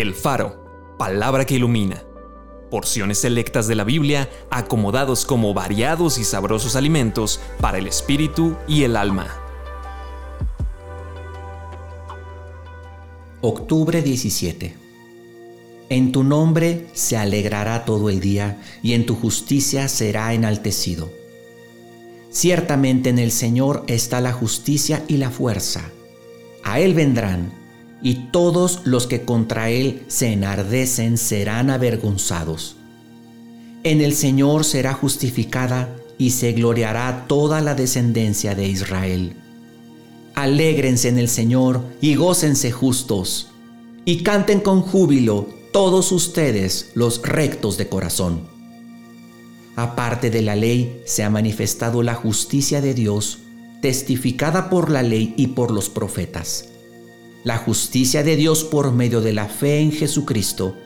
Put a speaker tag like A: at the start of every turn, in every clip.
A: El Faro, palabra que ilumina. Porciones selectas de la Biblia acomodados como variados y sabrosos alimentos para el espíritu y el alma.
B: Octubre 17. En tu nombre se alegrará todo el día y en tu justicia será enaltecido. Ciertamente en el Señor está la justicia y la fuerza. A Él vendrán y todos los que contra él se enardecen serán avergonzados. En el Señor será justificada y se gloriará toda la descendencia de Israel. Alégrense en el Señor y gócense justos, y canten con júbilo todos ustedes los rectos de corazón. Aparte de la ley se ha manifestado la justicia de Dios, testificada por la ley y por los profetas la justicia de Dios por medio de la fe en Jesucristo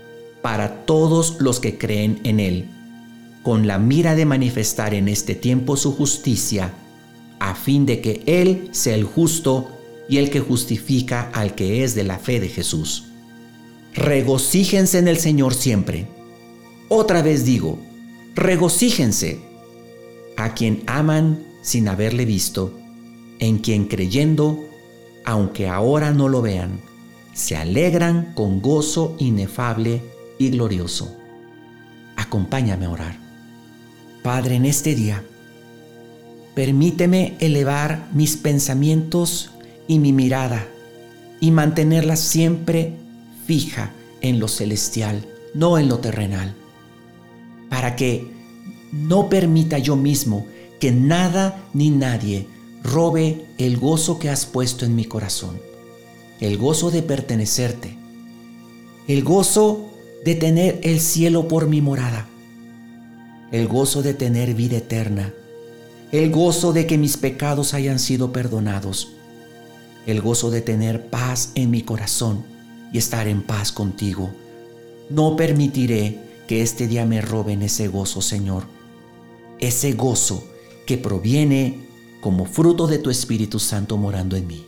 B: para todos los que creen en Él, con la mira de manifestar en este tiempo su justicia, a fin de que Él sea el justo y el que justifica al que es de la fe de Jesús. Regocíjense en el Señor siempre. Otra vez digo, regocíjense a quien aman sin haberle visto, en quien creyendo aunque ahora no lo vean, se alegran con gozo inefable y glorioso. Acompáñame a orar. Padre, en este día, permíteme elevar mis pensamientos y mi mirada y mantenerla siempre fija en lo celestial, no en lo terrenal, para que no permita yo mismo que nada ni nadie robe el gozo que has puesto en mi corazón, el gozo de pertenecerte, el gozo de tener el cielo por mi morada, el gozo de tener vida eterna, el gozo de que mis pecados hayan sido perdonados, el gozo de tener paz en mi corazón y estar en paz contigo. No permitiré que este día me roben ese gozo, Señor, ese gozo que proviene como fruto de tu Espíritu Santo morando en mí.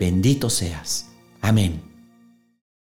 B: Bendito seas. Amén.